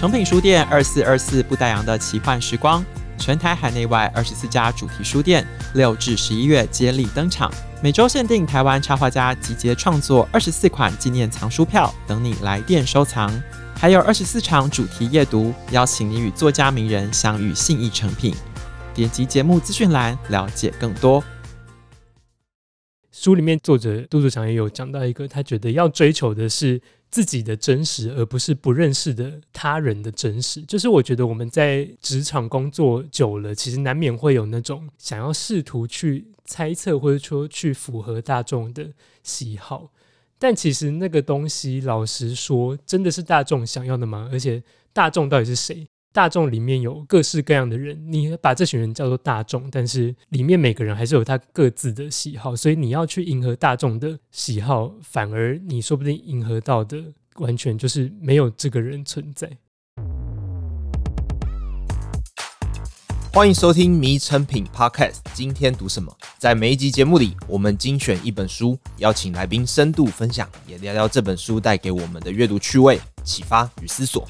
诚品书店二四二四不打烊的奇幻时光，全台海内外二十四家主题书店，六至十一月接力登场。每周限定台湾插画家集结创作二十四款纪念藏书票，等你来电收藏。还有二十四场主题夜读，邀请你与作家名人相遇信义诚品。点击节目资讯栏了解更多。书里面作者杜祖祥也有讲到一个，他觉得要追求的是自己的真实，而不是不认识的他人的真实。就是我觉得我们在职场工作久了，其实难免会有那种想要试图去猜测，或者说去符合大众的喜好。但其实那个东西，老实说，真的是大众想要的吗？而且大众到底是谁？大众里面有各式各样的人，你把这群人叫做大众，但是里面每个人还是有他各自的喜好，所以你要去迎合大众的喜好，反而你说不定迎合到的完全就是没有这个人存在。欢迎收听《迷成品 Podcast》，今天读什么？在每一集节目里，我们精选一本书，邀请来宾深度分享，也聊聊这本书带给我们的阅读趣味、启发与思索。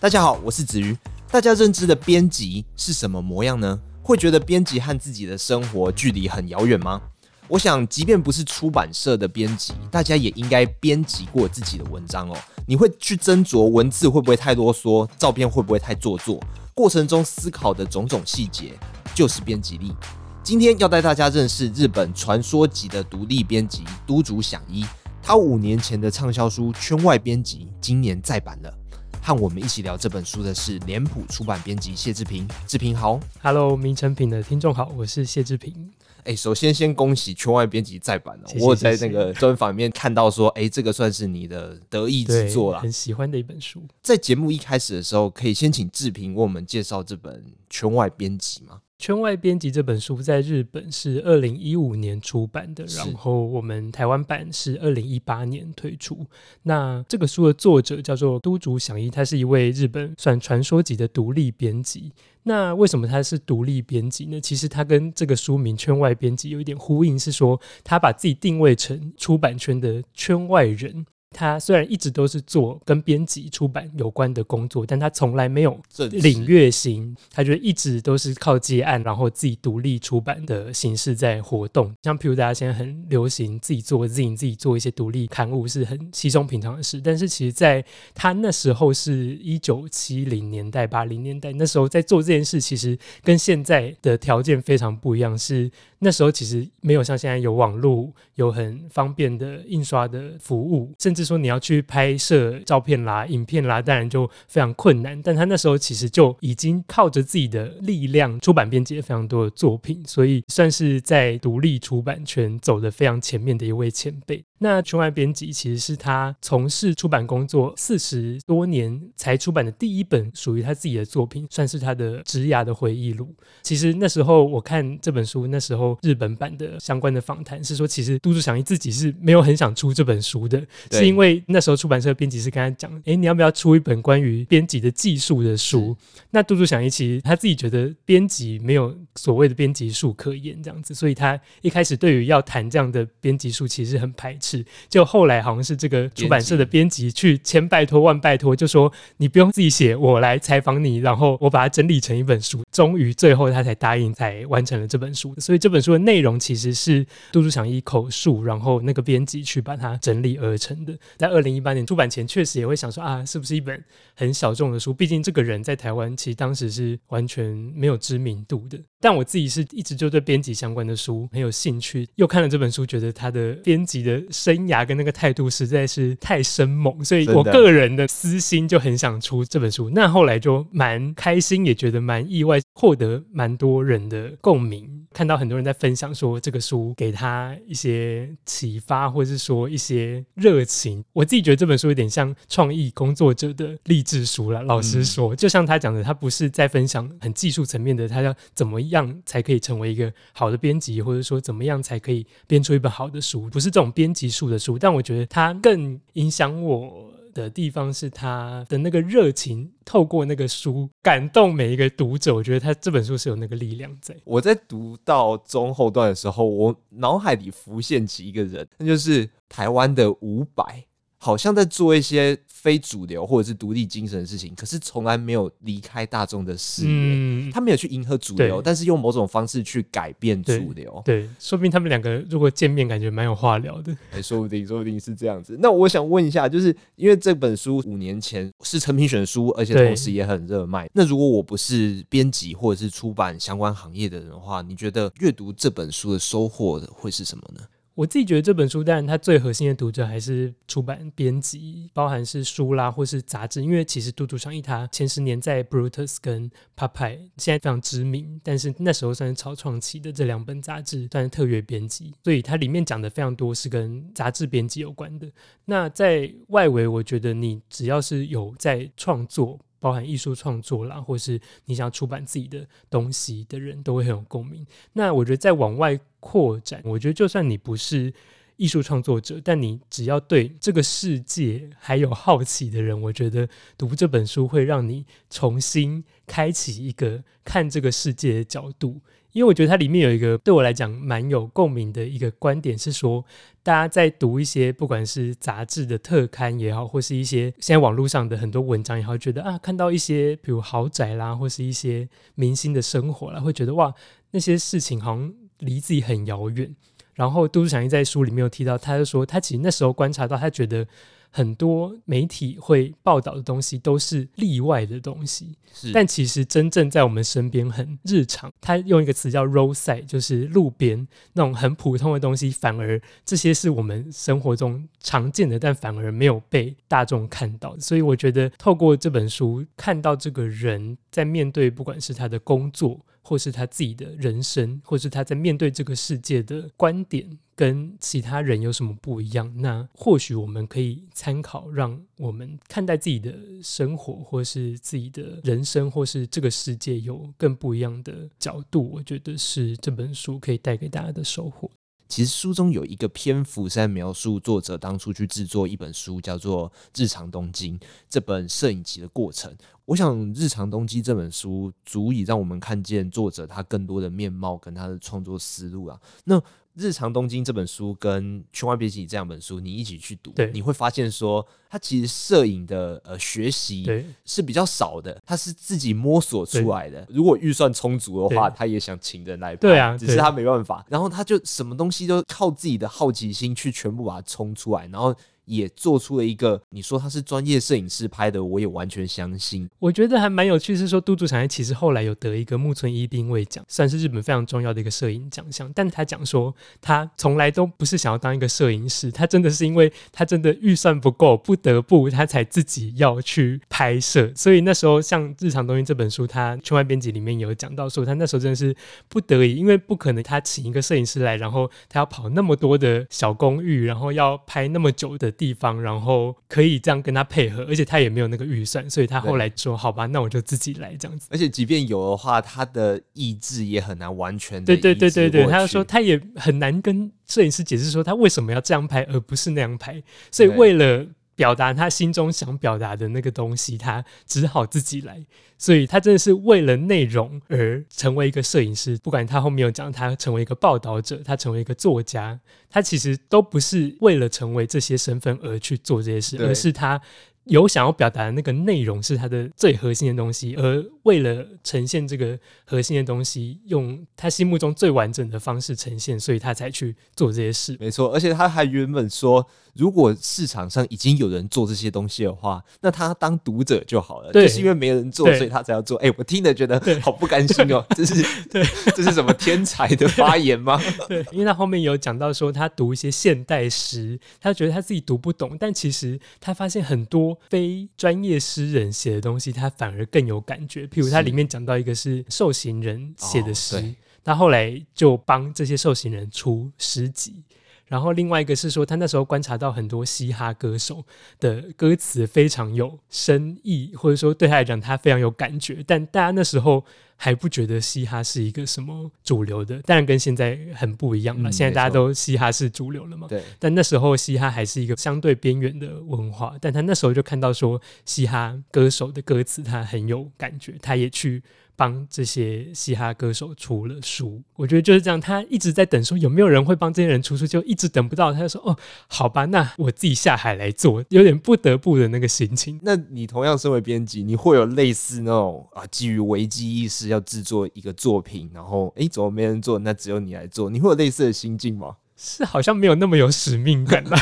大家好，我是子瑜。大家认知的编辑是什么模样呢？会觉得编辑和自己的生活距离很遥远吗？我想，即便不是出版社的编辑，大家也应该编辑过自己的文章哦。你会去斟酌文字会不会太啰嗦，照片会不会太做作，过程中思考的种种细节，就是编辑力。今天要带大家认识日本传说级的独立编辑都筑响一，他五年前的畅销书《圈外编辑》今年再版了。和我们一起聊这本书的是脸谱出版编辑谢志平，志平好，Hello，名成品的听众好，我是谢志平。哎，首先先恭喜圈外编辑再版了，我在那个专访里面看到说，哎，这个算是你的得意之作啦，很喜欢的一本书。在节目一开始的时候，可以先请志平为我们介绍这本圈外编辑吗？圈外编辑这本书在日本是二零一五年出版的，然后我们台湾版是二零一八年推出。那这个书的作者叫做都竹响一，他是一位日本算传说级的独立编辑。那为什么他是独立编辑呢？其实他跟这个书名“圈外编辑”有一点呼应，是说他把自己定位成出版圈的圈外人。他虽然一直都是做跟编辑出版有关的工作，但他从来没有领月薪，他觉得一直都是靠接案，然后自己独立出版的形式在活动。像譬如大家现在很流行自己做 zine，自己做一些独立刊物是很稀松平常的事。但是其实在他那时候是一九七零年代、八零年代，那时候在做这件事，其实跟现在的条件非常不一样。是那时候其实没有像现在有网络，有很方便的印刷的服务，甚至。是说你要去拍摄照片啦、影片啦，当然就非常困难。但他那时候其实就已经靠着自己的力量出版编辑了非常多的作品，所以算是在独立出版圈走的非常前面的一位前辈。那圈外编辑其实是他从事出版工作四十多年才出版的第一本属于他自己的作品，算是他的职涯的回忆录。其实那时候我看这本书，那时候日本版的相关的访谈是说，其实都筑祥一自己是没有很想出这本书的，是因为那时候出版社编辑是跟他讲，哎，你要不要出一本关于编辑的技术的书？那都筑祥一其实他自己觉得编辑没有所谓的编辑术可言这样子，所以他一开始对于要谈这样的编辑术其实很排斥。是，就后来好像是这个出版社的编辑去千拜托万拜托，就说你不用自己写，我来采访你，然后我把它整理成一本书。终于最后他才答应，才完成了这本书。所以这本书的内容其实是都筑响一口述，然后那个编辑去把它整理而成的。在二零一八年出版前，确实也会想说啊，是不是一本很小众的书？毕竟这个人在台湾其实当时是完全没有知名度的。但我自己是一直就对编辑相关的书很有兴趣，又看了这本书，觉得他的编辑的生涯跟那个态度实在是太生猛，所以我个人的私心就很想出这本书。那后来就蛮开心，也觉得蛮意外，获得蛮多人的共鸣，看到很多人在分享说这个书给他一些启发，或是说一些热情。我自己觉得这本书有点像创意工作者的励志书了。老实说，就像他讲的，他不是在分享很技术层面的，他要怎么。样才可以成为一个好的编辑，或者说怎么样才可以编出一本好的书？不是这种编辑术的书，但我觉得它更影响我的地方是他的那个热情，透过那个书感动每一个读者。我觉得他这本书是有那个力量在。我在读到中后段的时候，我脑海里浮现起一个人，那就是台湾的伍佰。好像在做一些非主流或者是独立精神的事情，可是从来没有离开大众的视野。嗯、他没有去迎合主流，但是用某种方式去改变主流。对，对，说不定他们两个如果见面，感觉蛮有话聊的。哎、欸，说不定，说不定是这样子。那我想问一下，就是因为这本书五年前是成品选书，而且同时也很热卖。那如果我不是编辑或者是出版相关行业的人的话，你觉得阅读这本书的收获会是什么呢？我自己觉得这本书，当然它最核心的读者还是出版编辑，包含是书啦或是杂志。因为其实嘟嘟上一他前十年在 Brutus 跟 Popeye 现在非常知名，但是那时候算是草创期的这两本杂志算是特约编辑，所以它里面讲的非常多是跟杂志编辑有关的。那在外围，我觉得你只要是有在创作。包含艺术创作啦，或是你想出版自己的东西的人，都会很有共鸣。那我觉得再往外扩展，我觉得就算你不是艺术创作者，但你只要对这个世界还有好奇的人，我觉得读这本书会让你重新开启一个看这个世界的角度。因为我觉得它里面有一个对我来讲蛮有共鸣的一个观点，是说大家在读一些不管是杂志的特刊也好，或是一些现在网络上的很多文章也好，觉得啊，看到一些比如豪宅啦，或是一些明星的生活啦，会觉得哇，那些事情好像离自己很遥远。然后独读响应在书里面有提到，他就说他其实那时候观察到，他觉得。很多媒体会报道的东西都是例外的东西，是但其实真正在我们身边很日常。他用一个词叫 “roadside”，就是路边那种很普通的东西，反而这些是我们生活中常见的，但反而没有被大众看到。所以我觉得透过这本书，看到这个人在面对不管是他的工作，或是他自己的人生，或是他在面对这个世界的观点。跟其他人有什么不一样？那或许我们可以参考，让我们看待自己的生活，或是自己的人生，或是这个世界有更不一样的角度。我觉得是这本书可以带给大家的收获。其实书中有一个篇幅是在描述作者当初去制作一本书，叫做《日常东京》这本摄影集的过程。我想，《日常东京》这本书足以让我们看见作者他更多的面貌跟他的创作思路啊。那日常东京这本书跟圈外编辑这两本书，你一起去读，你会发现说，他其实摄影的呃学习是比较少的，他是自己摸索出来的。如果预算充足的话，他也想请人来拍，对啊，只是他没办法。然后他就什么东西都靠自己的好奇心去全部把它冲出来，然后。也做出了一个，你说他是专业摄影师拍的，我也完全相信。我觉得还蛮有趣，是说独读响应其实后来有得一个木村伊兵卫奖，算是日本非常重要的一个摄影奖项。但他讲说，他从来都不是想要当一个摄影师，他真的是因为他真的预算不够，不得不他才自己要去拍摄。所以那时候像《日常东西》这本书，他圈外编辑里面有讲到说，他那时候真的是不得已，因为不可能他请一个摄影师来，然后他要跑那么多的小公寓，然后要拍那么久的。地方，然后可以这样跟他配合，而且他也没有那个预算，所以他后来说：“好吧，那我就自己来这样子。”而且即便有的话，他的意志也很难完全的。对对对对对，他就说他也很难跟摄影师解释说他为什么要这样拍，而不是那样拍。所以为了表达他心中想表达的那个东西，他只好自己来。所以他真的是为了内容而成为一个摄影师。不管他后面有讲，他成为一个报道者，他成为一个作家，他其实都不是为了成为这些身份而去做这些事，而是他。有想要表达的那个内容是他的最核心的东西，而为了呈现这个核心的东西，用他心目中最完整的方式呈现，所以他才去做这些事。没错，而且他还原本说，如果市场上已经有人做这些东西的话，那他当读者就好了。对，就是因为没人做，所以他才要做。哎、欸，我听了觉得好不甘心哦，这是对，这是什么天才的发言吗？对，因为他后面有讲到说，他读一些现代诗，他觉得他自己读不懂，但其实他发现很多。非专业诗人写的东西，他反而更有感觉。譬如他里面讲到一个是受刑人写的诗，他后来就帮这些受刑人出诗集。然后另外一个是说，他那时候观察到很多嘻哈歌手的歌词非常有深意，或者说对他来讲他非常有感觉，但大家那时候还不觉得嘻哈是一个什么主流的，当然跟现在很不一样了。嗯、现在大家都嘻哈是主流了嘛？对。但那时候嘻哈还是一个相对边缘的文化，但他那时候就看到说嘻哈歌手的歌词他很有感觉，他也去。帮这些嘻哈歌手出了书，我觉得就是这样。他一直在等，说有没有人会帮这些人出书，就一直等不到。他就说：“哦，好吧，那我自己下海来做。”有点不得不的那个心情。那你同样身为编辑，你会有类似那种啊，基于危机意识要制作一个作品，然后诶，怎么没人做？那只有你来做，你会有类似的心境吗？是好像没有那么有使命感吧。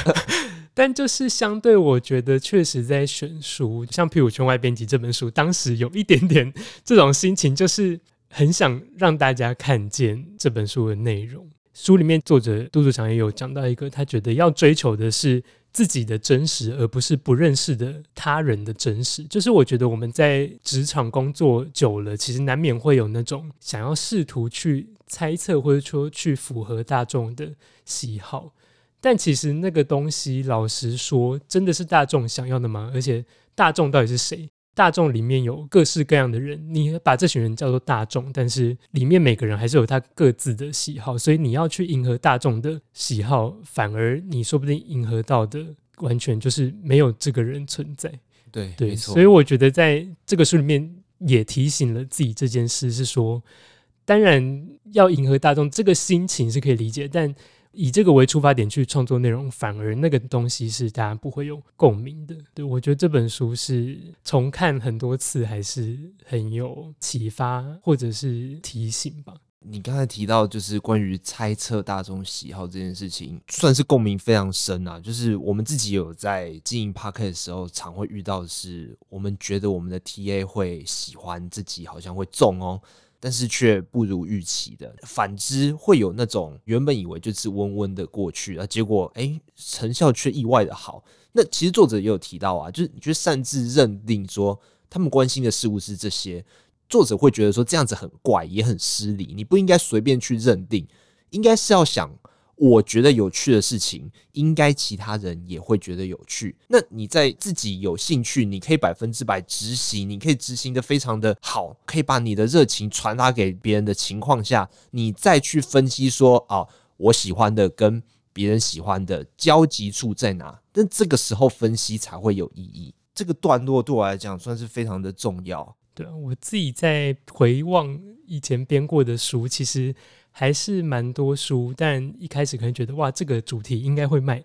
但就是相对，我觉得确实在选书，像譬如《圈外编辑》这本书，当时有一点点这种心情，就是很想让大家看见这本书的内容。书里面作者杜祖祥也有讲到一个，他觉得要追求的是自己的真实，而不是不认识的他人的真实。就是我觉得我们在职场工作久了，其实难免会有那种想要试图去猜测，或者说去符合大众的喜好。但其实那个东西，老实说，真的是大众想要的吗？而且大众到底是谁？大众里面有各式各样的人，你把这群人叫做大众，但是里面每个人还是有他各自的喜好，所以你要去迎合大众的喜好，反而你说不定迎合到的完全就是没有这个人存在。对对，所以我觉得在这个书里面也提醒了自己这件事，是说，当然要迎合大众，这个心情是可以理解，但。以这个为出发点去创作内容，反而那个东西是大家不会有共鸣的。对，我觉得这本书是重看很多次还是很有启发或者是提醒吧。你刚才提到就是关于猜测大众喜好这件事情，算是共鸣非常深啊。就是我们自己有在经营 Podcast 的时候，常会遇到的是，我们觉得我们的 TA 会喜欢自己，好像会中哦。但是却不如预期的，反之会有那种原本以为就是温温的过去啊，结果哎成效却意外的好。那其实作者也有提到啊，就是你去擅自认定说他们关心的事物是这些，作者会觉得说这样子很怪，也很失礼。你不应该随便去认定，应该是要想。我觉得有趣的事情，应该其他人也会觉得有趣。那你在自己有兴趣，你可以百分之百执行，你可以执行得非常的好，可以把你的热情传达给别人的情况下，你再去分析说，啊，我喜欢的跟别人喜欢的交集处在哪？但这个时候分析才会有意义。这个段落对我来讲算是非常的重要。对啊，我自己在回望以前编过的书，其实。还是蛮多书，但一开始可能觉得哇，这个主题应该会卖，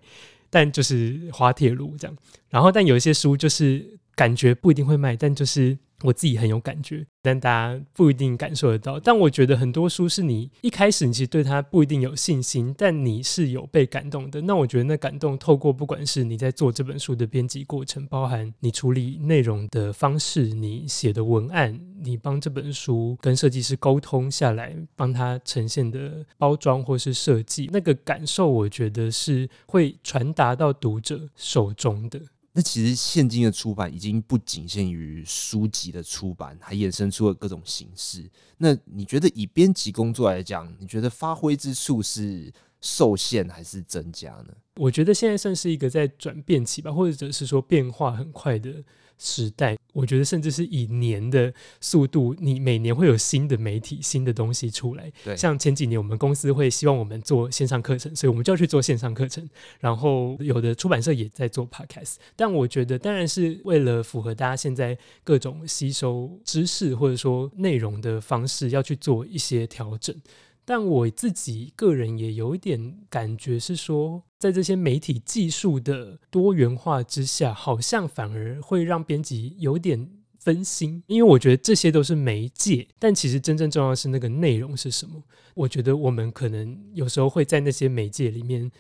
但就是滑铁卢这样。然后，但有一些书就是感觉不一定会卖，但就是。我自己很有感觉，但大家不一定感受得到。但我觉得很多书是你一开始你其实对它不一定有信心，但你是有被感动的。那我觉得那感动透过不管是你在做这本书的编辑过程，包含你处理内容的方式，你写的文案，你帮这本书跟设计师沟通下来，帮他呈现的包装或是设计，那个感受，我觉得是会传达到读者手中的。那其实现今的出版已经不仅限于书籍的出版，还衍生出了各种形式。那你觉得以编辑工作来讲，你觉得发挥之处是受限还是增加呢？我觉得现在算是一个在转变期吧，或者是说变化很快的时代，我觉得甚至是以年的速度，你每年会有新的媒体、新的东西出来。对，像前几年我们公司会希望我们做线上课程，所以我们就要去做线上课程。然后有的出版社也在做 podcast，但我觉得当然是为了符合大家现在各种吸收知识或者说内容的方式，要去做一些调整。但我自己个人也有一点感觉是说，在这些媒体技术的多元化之下，好像反而会让编辑有点分心，因为我觉得这些都是媒介，但其实真正重要的是那个内容是什么。我觉得我们可能有时候会在那些媒介里面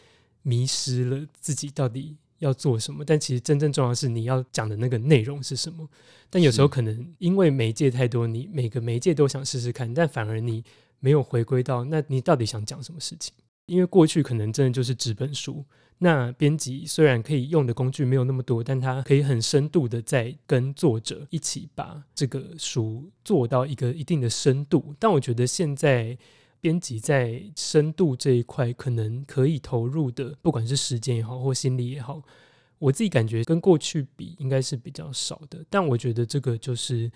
迷失了自己到底要做什么，但其实真正重要的是你要讲的那个内容是什么。但有时候可能因为媒介太多，你每个媒介都想试试看，但反而你。没有回归到，那你到底想讲什么事情？因为过去可能真的就是纸本书，那编辑虽然可以用的工具没有那么多，但他可以很深度的在跟作者一起把这个书做到一个一定的深度。但我觉得现在编辑在深度这一块，可能可以投入的，不管是时间也好，或心力也好，我自己感觉跟过去比应该是比较少的。但我觉得这个就是。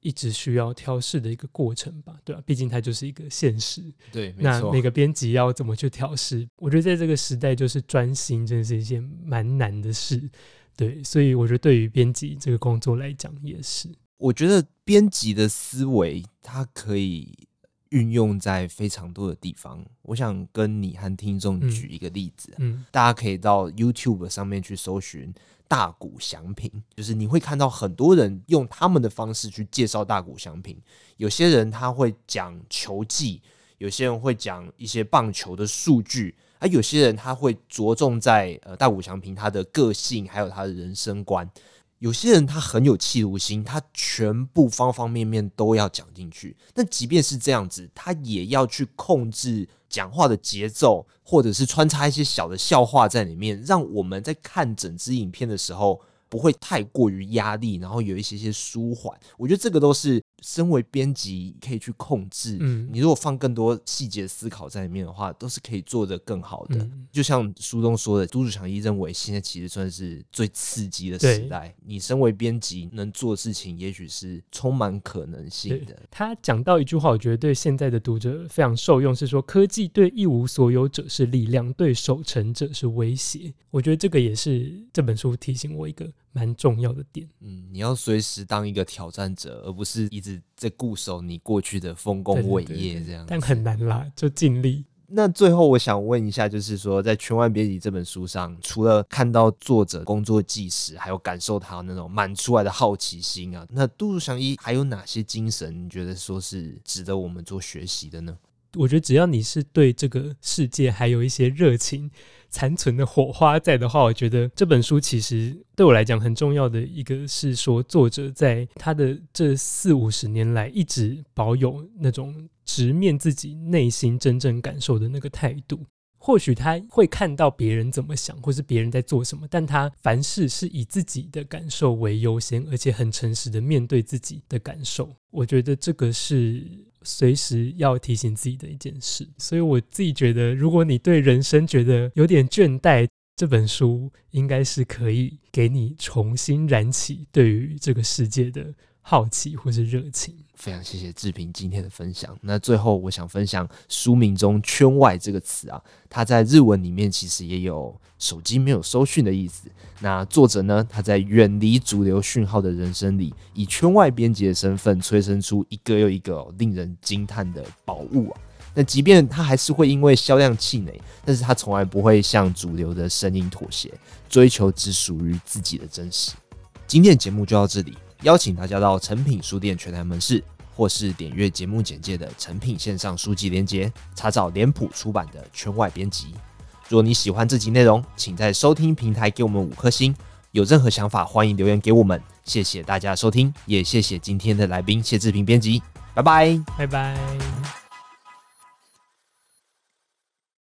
一直需要调试的一个过程吧，对吧、啊？毕竟它就是一个现实。对，那每个编辑要怎么去调试？我觉得在这个时代，就是专心真的是一件蛮难的事。对，所以我觉得对于编辑这个工作来讲，也是。我觉得编辑的思维，它可以运用在非常多的地方。我想跟你和听众举一个例子，嗯，嗯，大家可以到 YouTube 上面去搜寻。大谷翔平，就是你会看到很多人用他们的方式去介绍大谷翔平。有些人他会讲球技，有些人会讲一些棒球的数据，而有些人他会着重在呃大谷翔平他的个性，还有他的人生观。有些人他很有企图心，他全部方方面面都要讲进去。但即便是这样子，他也要去控制讲话的节奏，或者是穿插一些小的笑话在里面，让我们在看整支影片的时候不会太过于压力，然后有一些些舒缓。我觉得这个都是。身为编辑可以去控制，嗯，你如果放更多细节思考在里面的话，都是可以做得更好的。嗯、就像书中说的，都筑祥一认为现在其实算是最刺激的时代。你身为编辑能做的事情，也许是充满可能性的。他讲到一句话，我觉得对现在的读者非常受用，是说科技对一无所有者是力量，对守成者是威胁。我觉得这个也是这本书提醒我一个。蛮重要的点，嗯，你要随时当一个挑战者，而不是一直在固守你过去的丰功伟业这样。但很难啦，就尽力。那最后我想问一下，就是说，在《圈外编辑》这本书上，除了看到作者工作纪实，还有感受他那种满出来的好奇心啊，那杜如祥一还有哪些精神，你觉得说是值得我们做学习的呢？我觉得只要你是对这个世界还有一些热情残存的火花在的话，我觉得这本书其实对我来讲很重要的一个是说，作者在他的这四五十年来一直保有那种直面自己内心真正感受的那个态度。或许他会看到别人怎么想，或是别人在做什么，但他凡事是以自己的感受为优先，而且很诚实的面对自己的感受。我觉得这个是随时要提醒自己的一件事。所以我自己觉得，如果你对人生觉得有点倦怠，这本书应该是可以给你重新燃起对于这个世界的好奇或是热情。非常谢谢志平今天的分享。那最后我想分享书名中“圈外”这个词啊，它在日文里面其实也有手机没有收讯的意思。那作者呢，他在远离主流讯号的人生里，以圈外编辑的身份催生出一个又一个令人惊叹的宝物啊。那即便他还是会因为销量气馁，但是他从来不会向主流的声音妥协，追求只属于自己的真实。今天的节目就到这里。邀请大家到诚品书店全台门市，或是点阅节目简介的诚品线上书籍连接，查找脸谱出版的《圈外编辑》。若你喜欢这集内容，请在收听平台给我们五颗星。有任何想法，欢迎留言给我们。谢谢大家收听，也谢谢今天的来宾谢志平编辑。拜拜，拜拜。